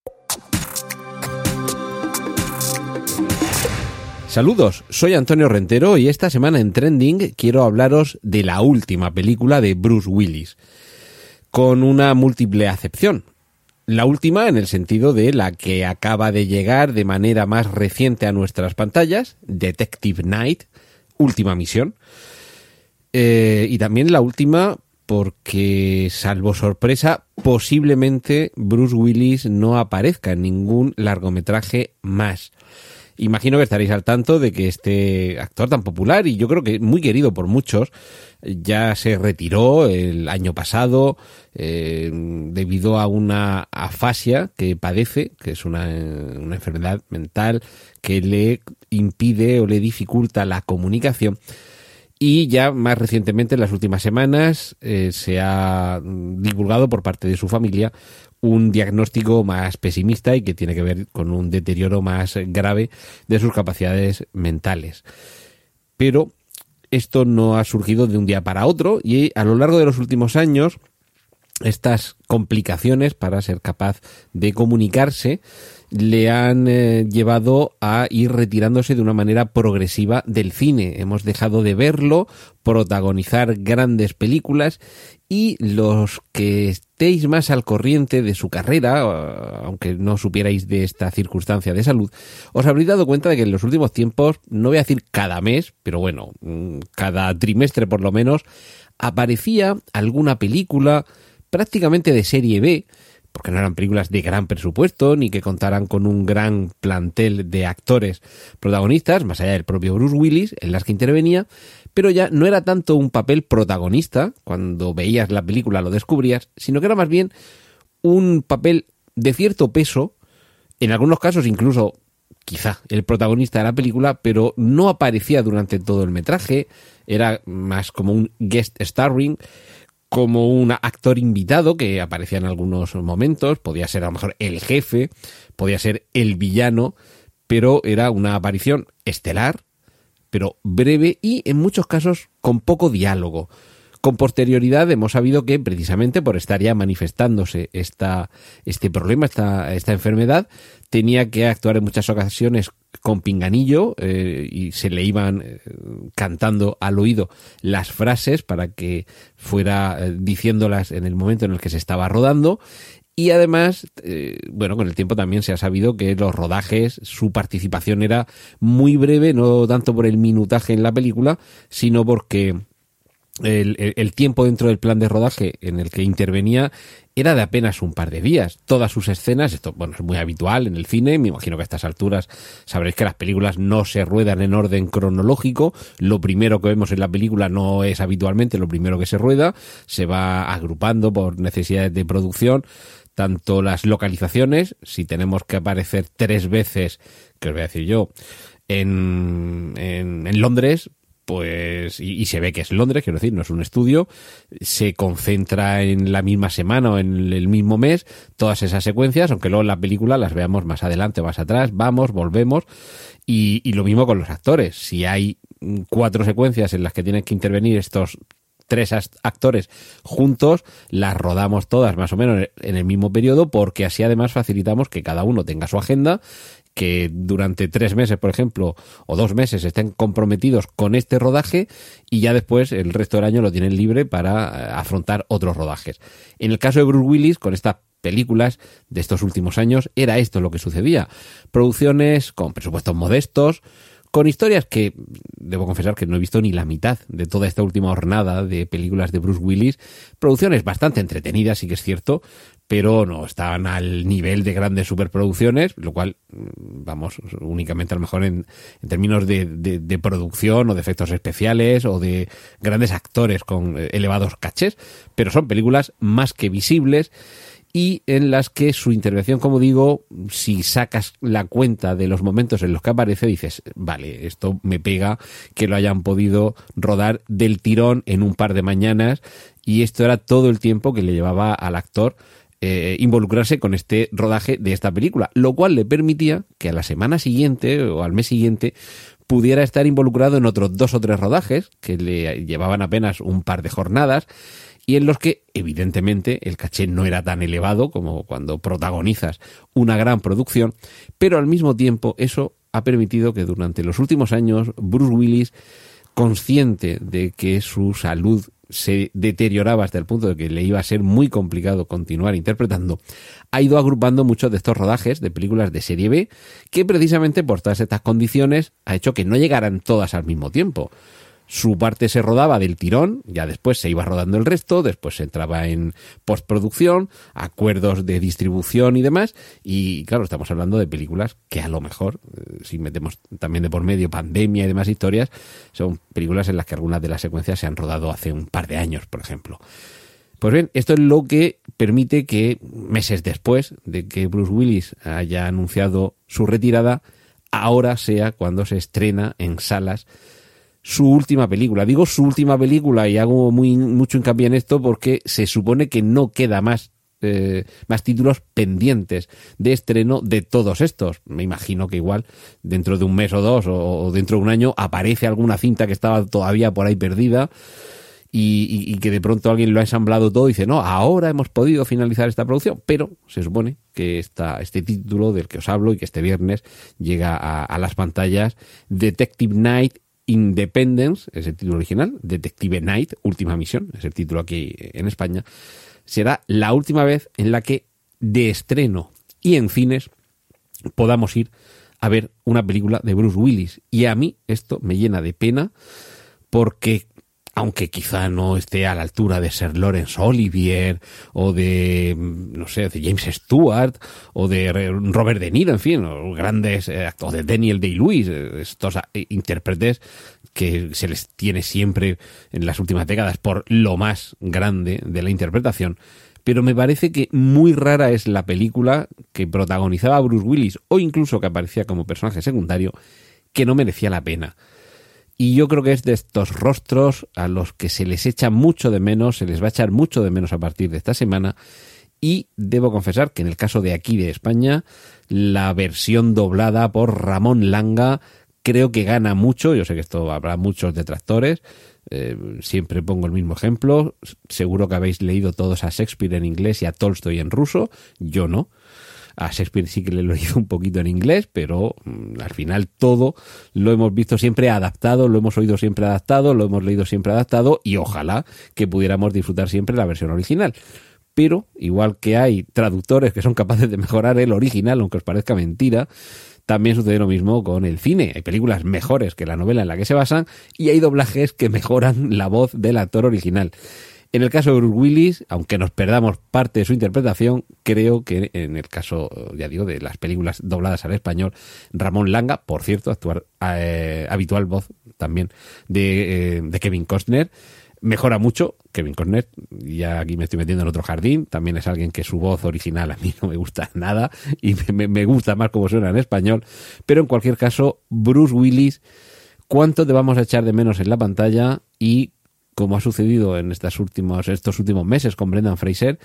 Saludos, soy Antonio Rentero y esta semana en Trending quiero hablaros de la última película de Bruce Willis, con una múltiple acepción. La última en el sentido de la que acaba de llegar de manera más reciente a nuestras pantallas, Detective Night, última misión. Eh, y también la última porque, salvo sorpresa, posiblemente Bruce Willis no aparezca en ningún largometraje más. Imagino que estaréis al tanto de que este actor tan popular y yo creo que muy querido por muchos ya se retiró el año pasado eh, debido a una afasia que padece, que es una, enfermedad mental que le impide o le dificulta la comunicación. Y ya más recientemente, en las últimas semanas, eh, se ha divulgado por parte de su familia un diagnóstico más pesimista y que tiene que ver con un deterioro más grave de sus capacidades mentales. Pero esto no ha surgido de un día para otro y a lo largo de los últimos años estas complicaciones para ser capaz de comunicarse le han eh, llevado a ir retirándose de una manera progresiva del cine. Hemos dejado de verlo, protagonizar grandes películas y los que estéis más al corriente de su carrera, aunque no supierais de esta circunstancia de salud, os habréis dado cuenta de que en los últimos tiempos, no voy a decir cada mes, pero bueno, mm, cada trimestre por lo menos, aparecía alguna película prácticamente de serie B, porque no eran películas de gran presupuesto ni que contaran con un gran plantel de actores protagonistas, más allá del propio Bruce Willis, en las que intervenía, pero ya no era tanto un papel protagonista, cuando veías la película lo descubrías, sino que era más bien un papel de cierto peso, en algunos casos incluso quizá el protagonista de la película, pero no aparecía durante todo el metraje, era más como un guest starring, como un actor invitado que aparecía en algunos momentos, podía ser a lo mejor el jefe, podía ser el villano, pero era una aparición estelar, pero breve y en muchos casos con poco diálogo. Con posterioridad hemos sabido que precisamente por estar ya manifestándose esta, este problema, esta, esta enfermedad, tenía que actuar en muchas ocasiones con pinganillo eh, y se le iban eh, cantando al oído las frases para que fuera eh, diciéndolas en el momento en el que se estaba rodando. Y además, bueno, con el tiempo también se ha sabido que los rodajes, su participación era muy breve, no tanto por el minutaje en la película, sino porque el, tiempo dentro del plan de rodaje en el que intervenía era de apenas un par de días. Todas sus escenas, esto bueno, es muy habitual en el cine, me imagino que a estas alturas sabréis que las películas no se ruedan en orden cronológico, lo primero que vemos en la película no es habitualmente lo primero que se rueda, se va agrupando por necesidades de producción, tanto las localizaciones, si tenemos que aparecer tres veces, que os voy a decir yo, en, en, en Londres, pues y, se ve que es Londres, quiero decir, no es un estudio, se concentra en la misma semana o en el mismo mes todas esas secuencias, aunque luego en la película las veamos más adelante más atrás, vamos, volvemos y, y lo mismo con los actores, si hay cuatro secuencias en las que tienen que intervenir estos tres actores juntos, las rodamos todas más o menos en el mismo periodo porque así además facilitamos que cada uno tenga su agenda que durante tres meses, por ejemplo, o dos meses estén comprometidos con este rodaje y ya después el resto del año lo tienen libre para afrontar otros rodajes. En el caso de Bruce Willis, con estas películas de estos últimos años, era esto lo que sucedía. Producciones con presupuestos modestos, con historias que debo confesar que no he visto ni la mitad de toda esta última jornada de películas de Bruce Willis, producciones bastante entretenidas, sí que es cierto, pero no estaban al nivel de grandes superproducciones, lo cual, vamos, únicamente a lo mejor en, en términos de, de, producción o de efectos especiales o de grandes actores con elevados cachés, pero son películas más que visibles y en las que su intervención, como digo, si sacas la cuenta de los momentos en los que aparece, dices, vale, esto me pega que lo hayan podido rodar del tirón en un par de mañanas y esto era todo el tiempo que le llevaba al actor eh, involucrarse con este rodaje de esta película, lo cual le permitía que a la semana siguiente o al mes siguiente pudiera estar involucrado en otros dos o tres rodajes que le llevaban apenas un par de jornadas y en los que evidentemente el caché no era tan elevado como cuando protagonizas una gran producción, pero al mismo tiempo eso ha permitido que durante los últimos años Bruce Willis, consciente de que su salud se deterioraba hasta el punto de que le iba a ser muy complicado continuar interpretando, ha ido agrupando muchos de estos rodajes de películas de serie B, que precisamente por todas estas condiciones ha hecho que no llegaran todas al mismo tiempo su parte se rodaba del tirón, ya después se iba rodando el resto, después se entraba en postproducción, acuerdos de distribución y demás, y claro, estamos hablando de películas que a lo mejor, si metemos también de por medio pandemia y demás historias, son películas en las que algunas de las secuencias se han rodado hace un par de años, por ejemplo. Pues bien, esto es lo que permite que meses después de que Bruce Willis haya anunciado su retirada, ahora sea cuando se estrena en salas su última película. Digo su última película y hago muy mucho hincapié en esto porque se supone que no queda más eh, más títulos pendientes de estreno de todos estos. Me imagino que igual dentro de un mes o dos o, dentro de un año aparece alguna cinta que estaba todavía por ahí perdida. Y, y, y, que de pronto alguien lo ha ensamblado todo y dice, no, ahora hemos podido finalizar esta producción, pero se supone que esta, este título del que os hablo y que este viernes llega a, a las pantallas, Detective Night Independence, es el título original, Detective Night, Última Misión, es el título aquí en España, será la última vez en la que de estreno y en cines podamos ir a ver una película de Bruce Willis. Y a mí esto me llena de pena porque aunque quizá no esté a la altura de Sir Lawrence Olivier o de, no sé, de James Stewart o de Robert De Niro, en fin, o grandes eh, o de Daniel Day-Lewis, estos intérpretes que se les tiene siempre en las últimas décadas por lo más grande de la interpretación. Pero me parece que muy rara es la película que protagonizaba a Bruce Willis o incluso que aparecía como personaje secundario que no merecía la pena. Y yo creo que es de estos rostros a los que se les echa mucho de menos, se les va a echar mucho de menos a partir de esta semana. Y debo confesar que en el caso de aquí de España, la versión doblada por Ramón Langa creo que gana mucho. Yo sé que esto habrá muchos detractores. Eh, siempre pongo el mismo ejemplo. Seguro que habéis leído todos a Shakespeare en inglés y a Tolstoy en ruso. Yo no. A Shakespeare sí que le lo hizo un poquito en inglés, pero mmm, al final todo lo hemos visto siempre adaptado, lo hemos oído siempre adaptado, lo hemos leído siempre adaptado y ojalá que pudiéramos disfrutar siempre la versión original. Pero, igual que hay traductores que son capaces de mejorar el original, aunque os parezca mentira, también sucede lo mismo con el cine. Hay películas mejores que la novela en la que se basan y hay doblajes que mejoran la voz del actor original. En el caso de Bruce Willis, aunque nos perdamos parte de su interpretación, creo que en el caso, ya digo, de las películas dobladas al español, Ramón Langa, por cierto, actuar eh, habitual voz también de, eh, de Kevin Costner, mejora mucho. Kevin Costner, ya aquí me estoy metiendo en otro jardín, también es alguien que su voz original a mí no me gusta nada y me, me gusta más como suena en español, pero en cualquier caso, Bruce Willis, ¿cuánto te vamos a echar de menos en la pantalla y como ha sucedido en estas últimos, estos últimos meses con Brendan Fraser,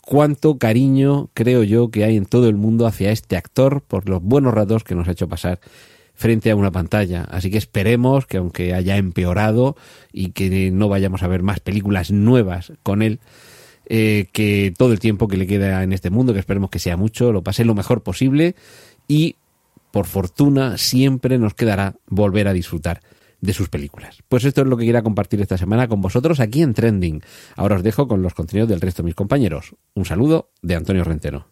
cuánto cariño creo yo que hay en todo el mundo hacia este actor por los buenos ratos que nos ha hecho pasar frente a una pantalla. Así que esperemos que aunque haya empeorado y que no vayamos a ver más películas nuevas con él, eh, que todo el tiempo que le queda en este mundo, que esperemos que sea mucho, lo pase lo mejor posible y por fortuna siempre nos quedará volver a disfrutar de sus películas. Pues esto es lo que quería compartir esta semana con vosotros aquí en Trending. Ahora os dejo con los contenidos del resto de mis compañeros. Un saludo de Antonio Rentero.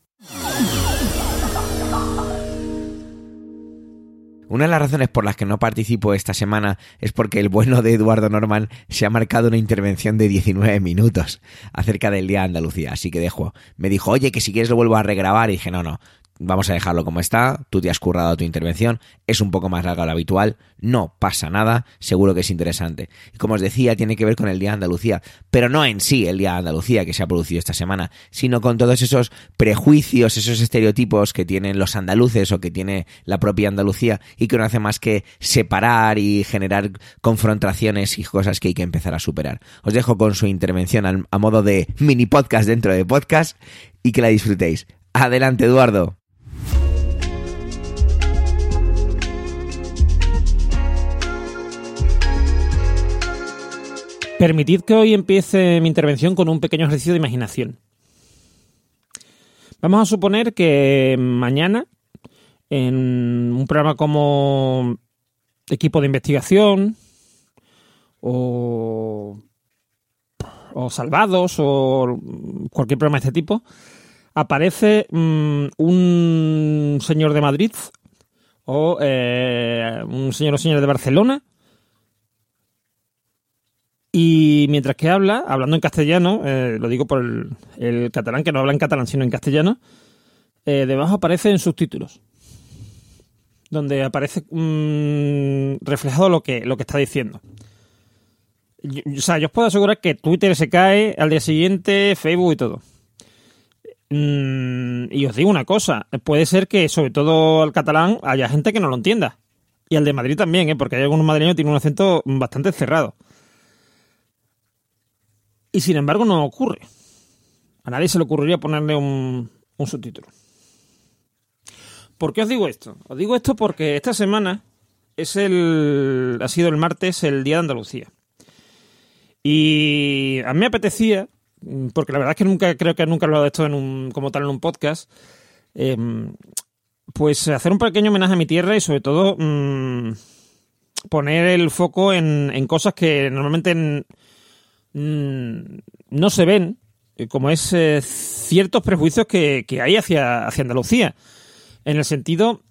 Una de las razones por las que no participo esta semana es porque el bueno de Eduardo Norman se ha marcado una intervención de 19 minutos acerca del Día de Andalucía, así que dejo. Me dijo, oye, que si quieres lo vuelvo a regrabar y dije, no, no, vamos a dejarlo como está, tú te has currado tu intervención, es un poco más larga de lo habitual, no pasa nada, seguro que es interesante. Y como os decía, tiene que ver con el Día de Andalucía, pero no en sí el Día de Andalucía que se ha producido esta semana, sino con todos esos prejuicios, esos estereotipos que tienen los andaluces o que tiene la propia Andalucía y que no hace más que separar y generar confrontaciones y cosas que hay que empezar a superar. Os dejo con su intervención a modo de mini podcast dentro de podcast y que la disfrutéis. Adelante, Eduardo. Permitid que hoy empiece mi intervención con un pequeño ejercicio de imaginación. Vamos a suponer que mañana, en un programa como equipo de investigación o, Salvados o cualquier programa de este tipo, aparece mmm, un señor de Madrid o eh, un señor o señora de Barcelona y mientras que habla, hablando en castellano, eh, lo digo por el, el, catalán, que no habla en catalán, sino en castellano, eh, debajo aparecen subtítulos. Donde aparece mmm, reflejado lo que, lo que está diciendo. O sea, yo os puedo asegurar que Twitter se cae al día siguiente, Facebook y todo. Mm, y os digo una cosa, puede ser que sobre todo al catalán haya gente que no lo entienda. Y al de Madrid también, ¿eh? porque hay algunos madrileños que tienen un acento bastante cerrado. Y sin embargo no ocurre. A nadie se le ocurriría ponerle un, un subtítulo. ¿Por qué os digo esto? Os digo esto porque esta semana es el, ha sido el martes el Día de Andalucía. Y a mí me apetecía, porque la verdad es que nunca creo que nunca he hablado de esto en un, como tal en un podcast, eh, pues hacer un pequeño homenaje a mi tierra y sobre todo mmm, poner el foco en, en cosas que normalmente en, no se ven, como es eh, ciertos prejuicios que, que hay hacia, hacia, Andalucía, en el sentido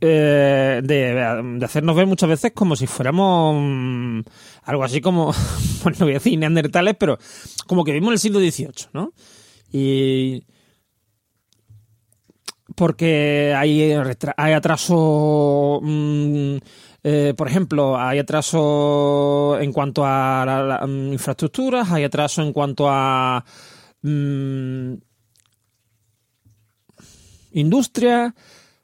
eh, de, de, hacernos ver muchas veces como si fuéramos um, algo así como, bueno, no voy a decir neandertales, pero como que vimos en el siglo XVIII, ¿no? Y porque hay, hay atraso... Mmm, eh, por ejemplo, hay atraso en cuanto a um, infraestructuras, hay atraso en cuanto a um, industria,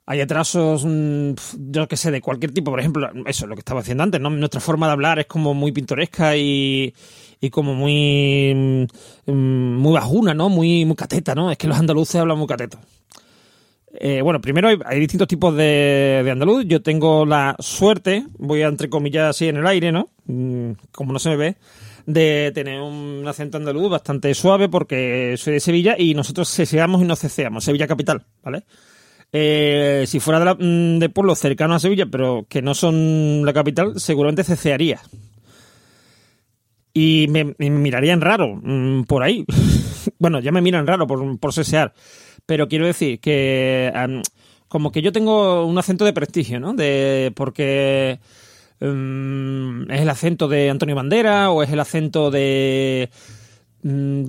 hay atrasos, um, yo que sé, de cualquier tipo. Por ejemplo, eso es lo que estaba haciendo antes, ¿no? Nuestra forma de hablar es como muy pintoresca y, y como muy, muy bajuna, ¿no? Muy, muy cateta, ¿no? Es que los andaluces hablan muy cateto. Eh, bueno, primero hay, distintos tipos de, de, andaluz. Yo tengo la suerte, voy a entrecomillar así en el aire, ¿no? Mm, como no se me ve, de tener un acento andaluz bastante suave porque soy de Sevilla y nosotros ceseamos y no ceceamos. Sevilla capital, ¿vale? Eh, si fuera de, la, mm, de pueblos cercanos a Sevilla, pero que no son la capital, seguramente cecearía. Y me, mirarían raro mmm, por ahí. bueno, ya me miran raro por, por cesear. Pero quiero decir que como que yo tengo un acento de prestigio, ¿no? De porque mm, es el acento de Antonio Bandera o es el acento de mm,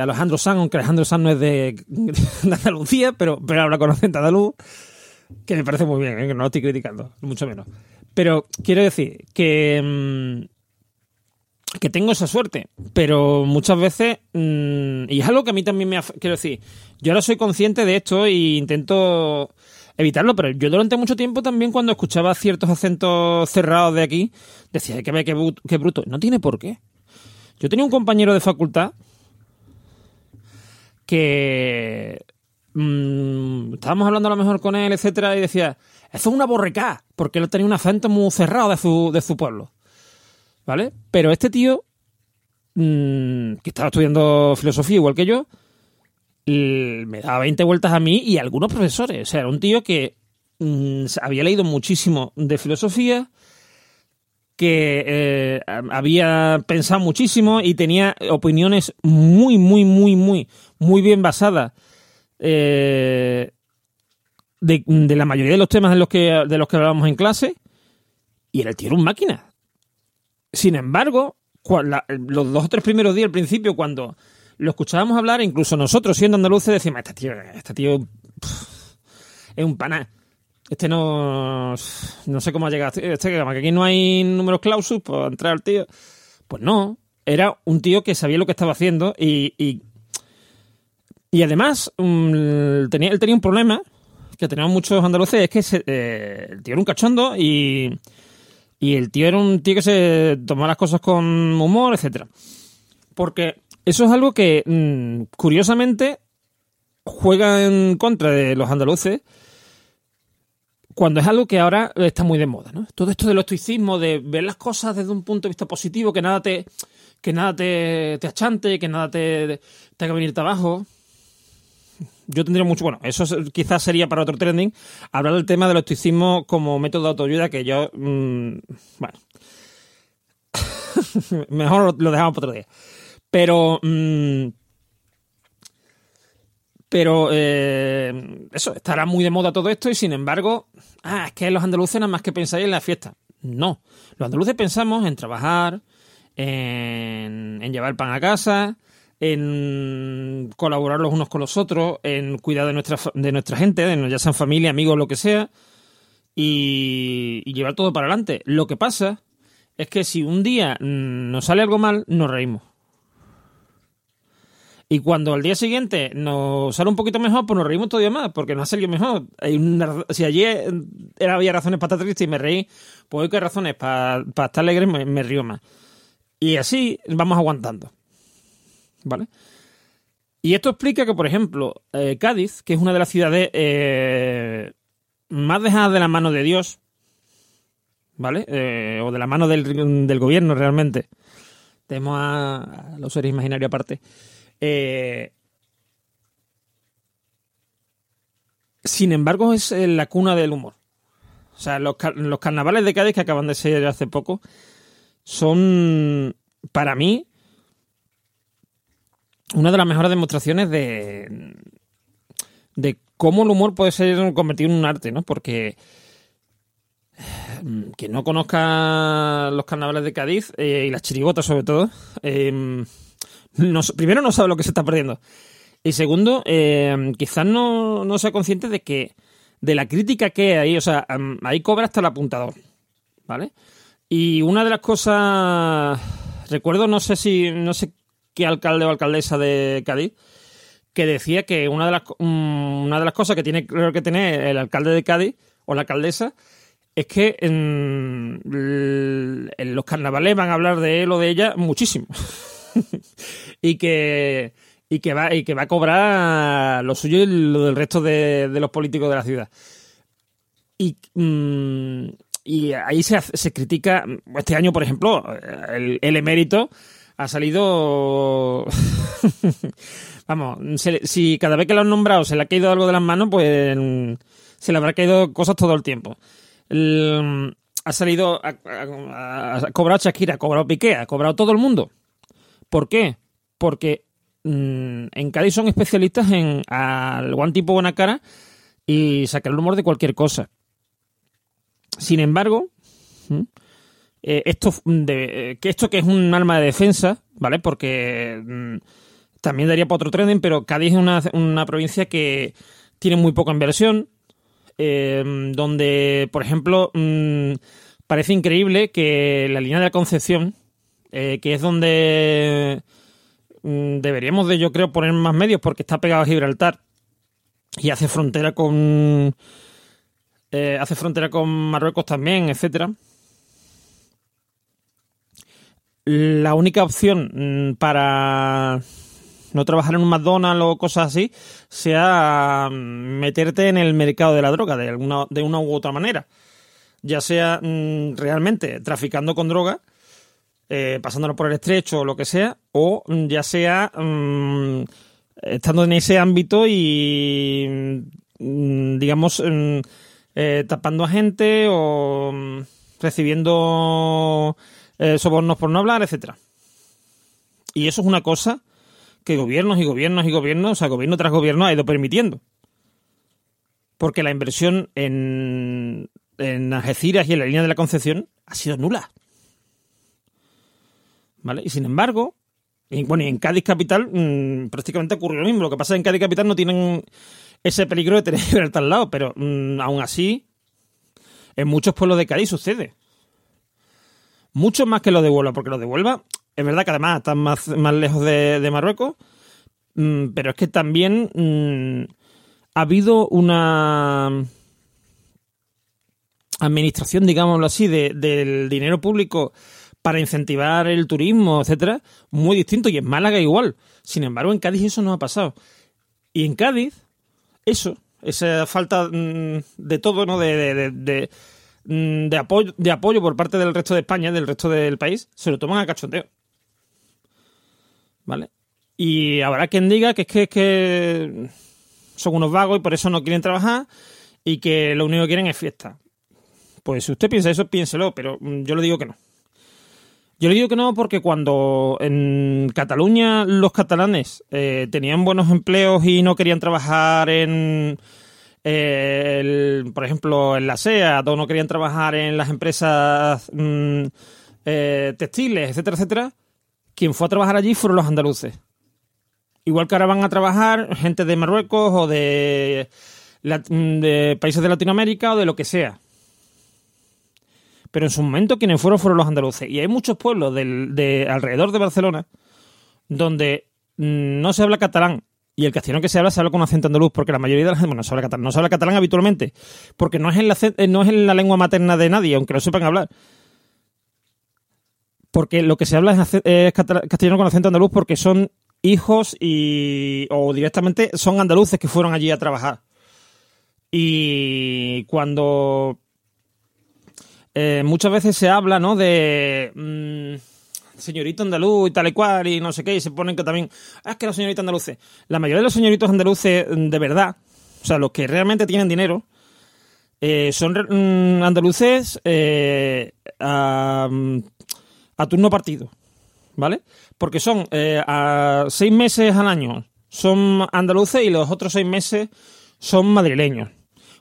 Alejandro Sanz, aunque Alejandro Sanz no es de, de Andalucía, pero, pero habla con acento andaluz, que me parece muy bien, ¿eh? que no lo estoy criticando, mucho menos. Pero quiero decir que, mm, que tengo esa suerte, pero muchas veces, mm, y es algo que a mí también me... Quiero decir, yo ahora soy consciente de esto e intento evitarlo, pero yo durante mucho tiempo también cuando escuchaba ciertos acentos cerrados de aquí, decía, "Ay, qué, qué, qué bruto. No tiene por qué. Yo tenía un compañero de facultad que mm, estábamos hablando a lo mejor con él, etcétera, y decía, eso es una borrecá, porque él tenía un acento muy cerrado de su, de su pueblo. ¿Vale? Pero este tío, mm, que estaba estudiando filosofía igual que yo, me daba 20 vueltas a mí y a algunos profesores. O sea, era un tío que mm, había leído muchísimo de filosofía, que eh, había pensado muchísimo y tenía opiniones muy, muy, muy, muy, muy bien basadas eh, de, de la mayoría de los temas de los que, de los que hablábamos en clase. Y era el tío era un máquina. Sin embargo, los dos o tres primeros días al principio, cuando lo escuchábamos hablar, incluso nosotros siendo andaluces decíamos, este tío, este tío es un pana. Este no, no sé cómo ha llegado. Este, que aquí no hay números clausus para entrar al tío. Pues no, era un tío que sabía lo que estaba haciendo y, y, y además mm, tenía, él tenía un problema que tenían muchos andaluces, es que se- eh, el tío era un cachondo y, y el tío era un tío que se tomaba las cosas con humor, etcétera. Porque eso es algo que, mm, curiosamente, juega en contra de los andaluces cuando es algo que ahora está muy de moda, ¿no? Todo esto del estoicismo, de ver las cosas desde un punto de vista positivo, que nada te, que nada te, te achante, que nada te, te haga venirte abajo. Yo tendría mucho, bueno, eso es- quizás sería para otro trending, hablar del tema del estoicismo como método de autoayuda, que yo, mm, bueno, mejor lo dejamos para otro día. Pero, mm, pero eh, eso, estará muy de moda todo esto y sin embargo, ah, es que los andaluces nada más que pensáis en la fiesta. No, los andaluces pensamos en trabajar, en, en llevar pan a casa, en colaborar los unos con los otros, en cuidar de nuestra, de nuestra gente, de, ya sean familia, amigos, lo que sea, y, llevar todo para adelante. Lo que pasa es que si un día mm, nos sale algo mal, nos reímos. Y cuando al día siguiente nos sale un poquito mejor, pues nos reímos todavía más, porque nos ha salido mejor. Si ayer era, había razones para estar triste y me reí, pues hoy que hay razones para, para estar alegre me, me río más. Y así vamos aguantando. ¿Vale? Y esto explica que, por ejemplo, eh, Cádiz, que es una de las ciudades eh, más dejadas de la mano de Dios, ¿vale? Eh, o de la mano del, gobierno realmente. Tenemos a, a los seres imaginarios aparte. Sin embargo, es la cuna del humor. O sea, los, los carnavales de Cádiz que acaban de ser hace poco son, para mí, una de las mejores demostraciones de, de cómo el humor puede ser convertido en un arte, ¿no? Porque eh, quien no conozca los carnavales de Cádiz eh, y las chirigotas sobre todo, eh, primero no sabe lo que se está perdiendo. Y segundo, quizás no, no sea consciente de que de la crítica que hay, o sea, ahí cobra hasta el apuntador, ¿vale? Y una de las cosas, recuerdo, no sé si, no sé alcalde o alcaldesa de Cádiz, que decía que una de las, mm, una de las cosas que tiene creo que tener el alcalde de Cádiz o la alcaldesa es que en, los carnavales van a hablar de él o de ella muchísimo. y que y que va y que va a cobrar lo suyo y lo del resto de, los políticos de la ciudad y mm, y ahí se, se critica este año por ejemplo el, el emérito ha salido vamos si cada vez que lo han nombrado se le ha caído algo de las manos pues mm, se le habrá caído cosas todo el tiempo ha salido ha, ha- cobrado Shakira ha cobrado Piqué ha cobrado todo el mundo ¿Por qué? Porque mm, en Cádiz son especialistas en al buen tipo buena cara y sacar el humor de cualquier cosa. Sin embargo, eh, esto, eh, que esto que es un arma de defensa, ¿vale? Porque mm, también daría para otro trending, pero Cádiz es una, una provincia que tiene muy poca inversión, eh, donde, por ejemplo, mm, parece increíble que la línea de la Concepción, que es donde mm, deberíamos de, yo creo, poner más medios porque está pegado a Gibraltar y hace frontera con... hace frontera con Marruecos también, etcétera la única opción mm, para no trabajar en un McDonald's o cosas así sea mm, meterte en el mercado de la droga de, alguna, de una u otra manera. Ya sea mm, realmente traficando con droga, eh, pasándolo por el estrecho o lo que sea, o ya sea estando en ese ámbito y, digamos, eh, tapando a gente o recibiendo eh, sobornos por no hablar, etcétera. Y eso es una cosa que gobiernos y gobiernos y gobiernos, o sea, gobierno tras gobierno ha ido permitiendo. Porque la inversión en, en Algeciras y en la línea de la Concepción ha sido nula. ¿Vale? Y sin embargo, bueno, y en Cádiz Capital mmm, prácticamente ocurrió lo mismo. Lo que pasa es que en Cádiz Capital no tienen ese peligro de tener que al lado, pero mmm, aún así, en muchos pueblos de Cádiz sucede mucho más que lo de Huelva, porque lo de Huelva es verdad que además están más, más lejos de, Marruecos, mm, pero es que también mm, ha habido una administración, digámoslo así, del dinero público para incentivar el turismo, etcétera, muy distinto. Y en Málaga igual. Sin embargo, en Cádiz eso no ha pasado. Y en Cádiz, eso, esa falta mm, de todo, ¿no? de, de apoyo, de apoyo por parte del resto de España, del resto del país, se lo toman a cachondeo. ¿Vale? Y habrá quien diga que es que son unos vagos y por eso no quieren trabajar y que lo único que quieren es fiesta. Pues si usted piensa eso, piénselo, pero mm, yo le digo que no. Yo le digo que no porque cuando en Cataluña los catalanes eh, tenían buenos empleos y no querían trabajar en, por ejemplo, en la SEA, o no querían trabajar en las empresas mm, eh, textiles, etcétera, etcétera, quien fue a trabajar allí fueron los andaluces. Igual que ahora van a trabajar gente de Marruecos o de, de países de Latinoamérica o de lo que sea. Pero en su momento quienes fueron fueron los andaluces. Y hay muchos pueblos de alrededor de Barcelona donde mm, no se habla catalán y el castellano que se habla se habla con acento andaluz, porque la mayoría de la gente, bueno, no se habla catalán, habitualmente, porque no es, en la, eh, no es en la lengua materna de nadie, aunque lo sepan hablar. Porque lo que se habla es, castellano con acento andaluz porque son hijos y o directamente son andaluces que fueron allí a trabajar. Y cuando eh, muchas veces se habla, ¿no? De... Mm, señorito andaluz y tal y cual y no sé qué, y se ponen que también, ah, es que los señoritos andaluces. La mayoría de los señoritos andaluces mm, de verdad, o sea, los que realmente tienen dinero, eh, son mm, andaluces eh, a, turno partido, ¿vale? Porque son eh, a seis meses al año son andaluces y los otros seis meses son madrileños.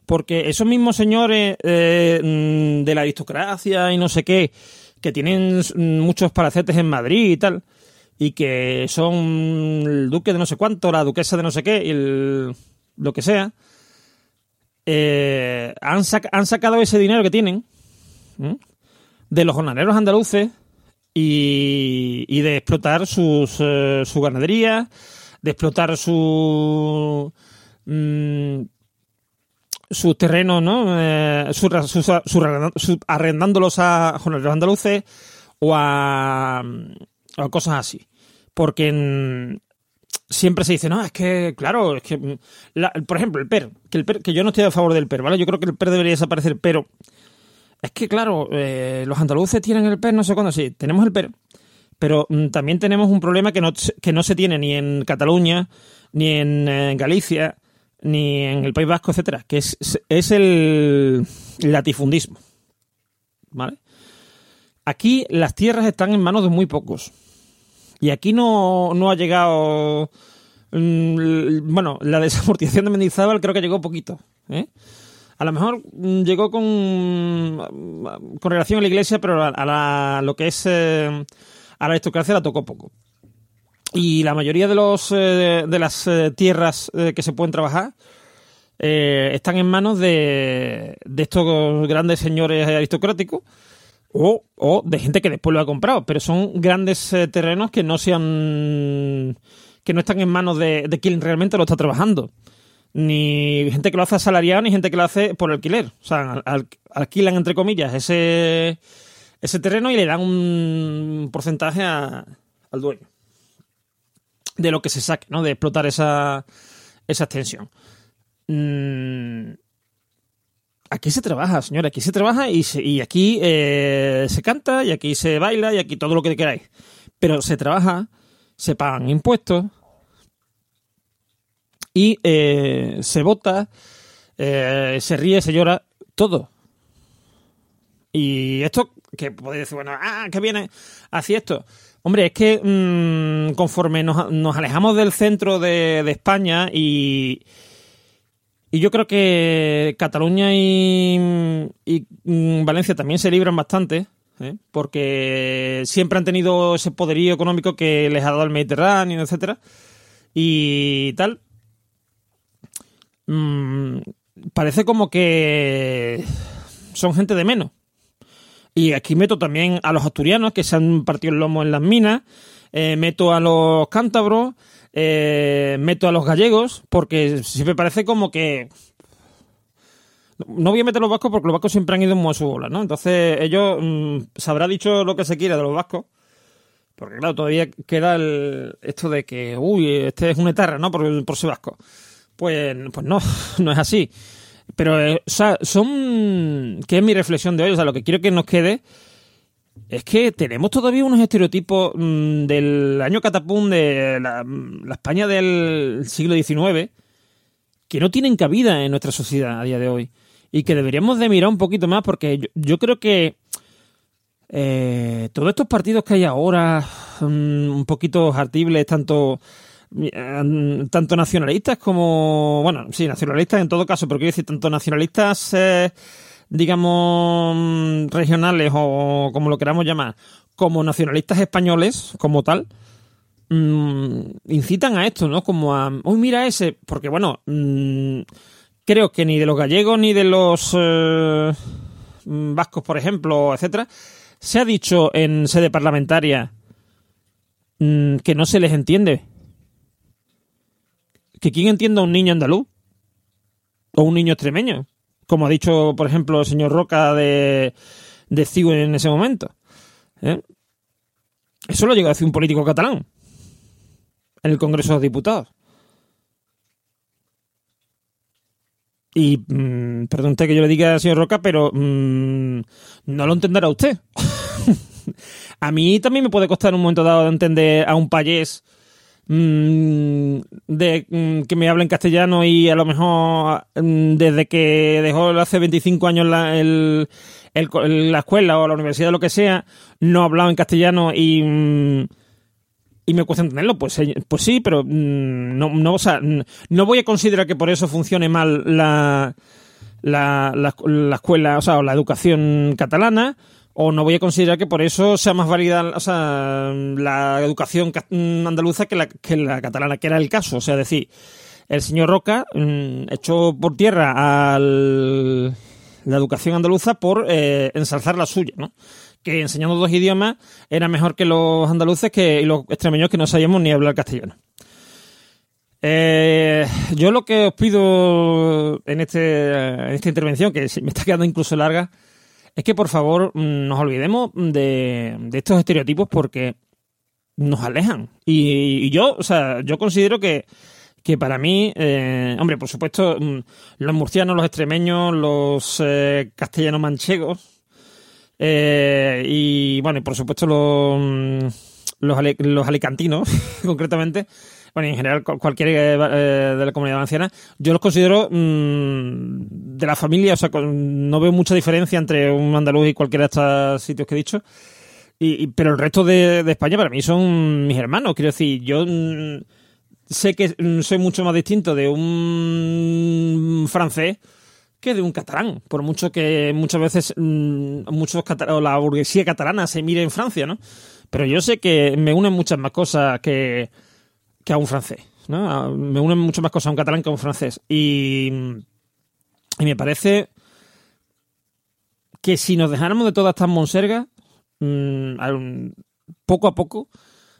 Porque esos mismos señores mm, de la aristocracia y no sé qué, que tienen muchos palacetes en Madrid y tal, y que son el duque de no sé cuánto, la duquesa de no sé qué, y lo que sea, eh, han, han, sacado ese dinero que tienen de los jornaleros andaluces y, y de explotar sus, eh, su ganadería, de explotar su... Mm, sus terrenos, ¿no? Eh, arrendándolos a jornaleros andaluces o a, cosas así. Porque siempre se dice, no, es que, claro, es que, por ejemplo, el PER que, el PER, que yo no estoy a favor del PER, ¿vale? Yo creo que el PER debería desaparecer, pero es que, claro, eh, los andaluces tienen el PER, no sé cuándo, sí, tenemos el PER, pero mm, también tenemos un problema que no, que no se tiene ni en Cataluña, ni en eh, Galicia, ni en el País Vasco, etcétera, que es, es el latifundismo. ¿Vale? Aquí las tierras están en manos de muy pocos. Y aquí no, no ha llegado. Mm, bueno, la desamortización de Mendizábal creo que llegó poquito. ¿eh? A lo mejor mm, llegó con, con relación a la iglesia, pero a, la- lo que es eh, a la aristocracia la tocó poco. Y la mayoría de los eh, de las eh, tierras eh, que se pueden trabajar eh, están en manos de, de estos grandes señores aristocráticos o, o de gente que después lo ha comprado, pero son grandes terrenos que no sean que no están en manos de, de quien realmente lo está trabajando. Ni gente que lo hace asalariado, ni gente que lo hace por alquiler. O sea, al- al- alquilan, entre comillas, ese, ese terreno y le dan un porcentaje a- al dueño de lo que se saque, ¿no? De explotar esa, esa extensión. Mm, Aquí se trabaja, señora, aquí se trabaja y, se- y aquí eh, se canta y aquí se baila y aquí todo lo que queráis. Pero se trabaja, se pagan impuestos y eh, se vota, eh, se ríe, se llora, todo. Y esto, que podéis decir, bueno, ah, que viene hacia esto. Hombre, es que mm, conforme nos, alejamos del centro de, España y, yo creo que Cataluña y, y, mm, Valencia también se libran bastante, ¿eh? porque siempre han tenido ese poderío económico que les ha dado el Mediterráneo, etcétera, y tal. Mm, parece como que son gente de menos. Y aquí meto también a los asturianos que se han partido el lomo en las minas, eh, meto a los cántabros, eh, meto a los gallegos, porque siempre parece como que... No voy a meter a los vascos porque los vascos siempre han ido muy a su bola, ¿no? Entonces ellos mm, se habrá dicho lo que se quiera de los vascos, porque claro, todavía queda el, esto de que, uy, este es un etarra, ¿no? Por, por ser vasco. Pues, pues no, no es así. Pero, eh, o sea, son. que es mi reflexión de hoy? O sea, lo que quiero que nos quede es que tenemos todavía unos estereotipos mm, del año catapum de la, España del siglo XIX que no tienen cabida en nuestra sociedad a día de hoy. Y que deberíamos de mirar un poquito más porque yo, creo que eh, todos estos partidos que hay ahora, mm, un poquito hartibles, tanto tanto nacionalistas como, bueno, sí, nacionalistas en todo caso, pero quiero decir, tanto nacionalistas, eh, digamos, regionales o como lo queramos llamar, como nacionalistas españoles como tal, mm, incitan a esto, ¿no? Como a, uy, mira ese, porque bueno, mm, creo que ni de los gallegos ni de los eh, vascos, por ejemplo, etcétera, se ha dicho en sede parlamentaria mm, que no se les entiende que quién entienda a un niño andaluz o un niño extremeño, como ha dicho, por ejemplo, el señor Roca de, de en ese momento. ¿eh? Eso lo llegó a decir un político catalán en el Congreso de los Diputados. Y mm, perdón usted que yo le diga al señor Roca, pero mm, no lo entenderá usted. a mí también me puede costar un momento dado entender a un payés mm, de mm, que me habla en castellano y a lo mejor mm, desde que dejó hace 25 años la, el, el la escuela o la universidad o lo que sea, no ha hablado en castellano y, mm, y me cuesta entenderlo. Pues, eh, pues sí, pero mm, no, no, o sea, no voy a considerar que por eso funcione mal la, la, la, la escuela, o sea, o la educación catalana, o no voy a considerar que por eso sea más válida o sea, la educación ca- mm, andaluza que la, que la catalana, que era el caso. O sea, decir, el señor Roca mm, echó por tierra al, la educación andaluza por eh, ensalzar la suya, ¿no? Que enseñando dos idiomas era mejor que los andaluces que, y los extremeños que no sabíamos ni hablar castellano. Eh, yo lo que os pido en, este, en esta intervención, que me está quedando incluso larga, es que por favor nos olvidemos de, de estos estereotipos porque nos alejan. Y, y yo, o sea, yo considero que, que para mí, eh, hombre, por supuesto, mm, los murcianos, los extremeños, los eh, castellanos manchegos, eh, y bueno, y por supuesto los, mm, los, ale- los alicantinos, concretamente, bueno, en general cual- cualquier eh, eh, de la comunidad valenciana, yo los considero mm, de la familia, o sea, no veo mucha diferencia entre un andaluz y cualquiera de estos sitios que he dicho. Y, pero el resto de, España para mí son mis hermanos. Quiero decir, yo mm, sé que mm, soy mucho más distinto de un francés que de un catalán, por mucho que muchas veces muchos o la burguesía catalana se mire en Francia, ¿no? Pero yo sé que me unen muchas más cosas que, que a un francés, ¿no? Me unen muchas más cosas a un catalán que a un francés. Y, y me parece que si nos dejáramos de todas estas monsergas, mm, poco a poco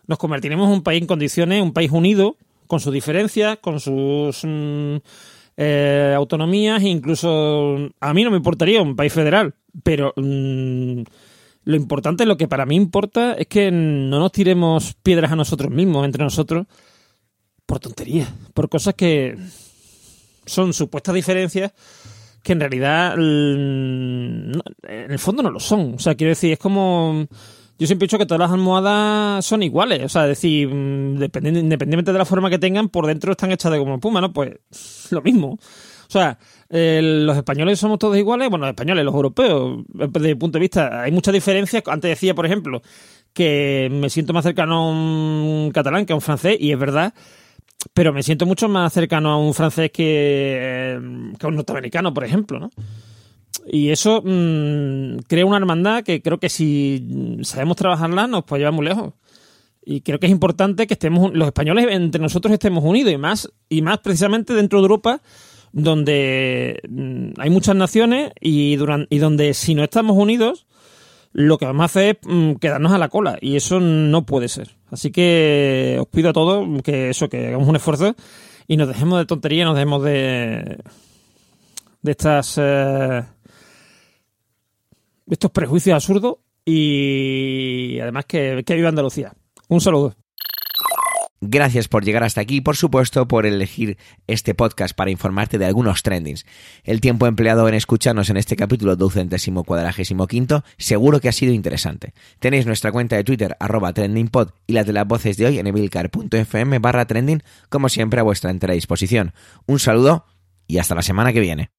nos convertiremos en un país en condiciones, un país unido, con sus diferencias, con sus mm, eh, autonomías, incluso a mí no me importaría un país federal, pero mm, lo importante, lo que para mí importa, es que no nos tiremos piedras a nosotros mismos, entre nosotros, por tonterías, por cosas que son supuestas diferencias que en realidad en el fondo no lo son. O sea, quiero decir, es como yo siempre he dicho que todas las almohadas son iguales. O sea, es decir, mm, independientemente de la forma que tengan, por dentro están hechas de como puma, ¿no? Pues lo mismo. O sea, los españoles somos todos iguales, bueno, los españoles, los europeos, desde mi punto de vista, hay muchas diferencias. Antes decía, por ejemplo, que me siento más cercano a un catalán que a un francés, y es verdad, pero me siento mucho más cercano a un francés que, que a un norteamericano, por ejemplo, ¿no? Y eso mm, crea una hermandad que creo que si sabemos trabajarla nos puede llevar muy lejos. Y creo que es importante que estemos los españoles entre nosotros estemos unidos y más y más precisamente dentro de Europa donde mm, hay muchas naciones y durante, y donde si no estamos unidos lo que vamos a hacer es mm, quedarnos a la cola y eso no puede ser. Así que os pido a todos que eso que hagamos un esfuerzo y nos dejemos de tontería, nos dejemos de de estas eh, estos prejuicios absurdos y además que, que viva Andalucía. Un saludo. Gracias por llegar hasta aquí y por supuesto por elegir este podcast para informarte de algunos trendings. El tiempo empleado en escucharnos en este capítulo ducentésimo cuadragésimo quinto seguro que ha sido interesante. Tenéis nuestra cuenta de Twitter arroba trendingpod y las de las voces de hoy en emilcar.fm barra trending como siempre a vuestra entera disposición. Un saludo y hasta la semana que viene.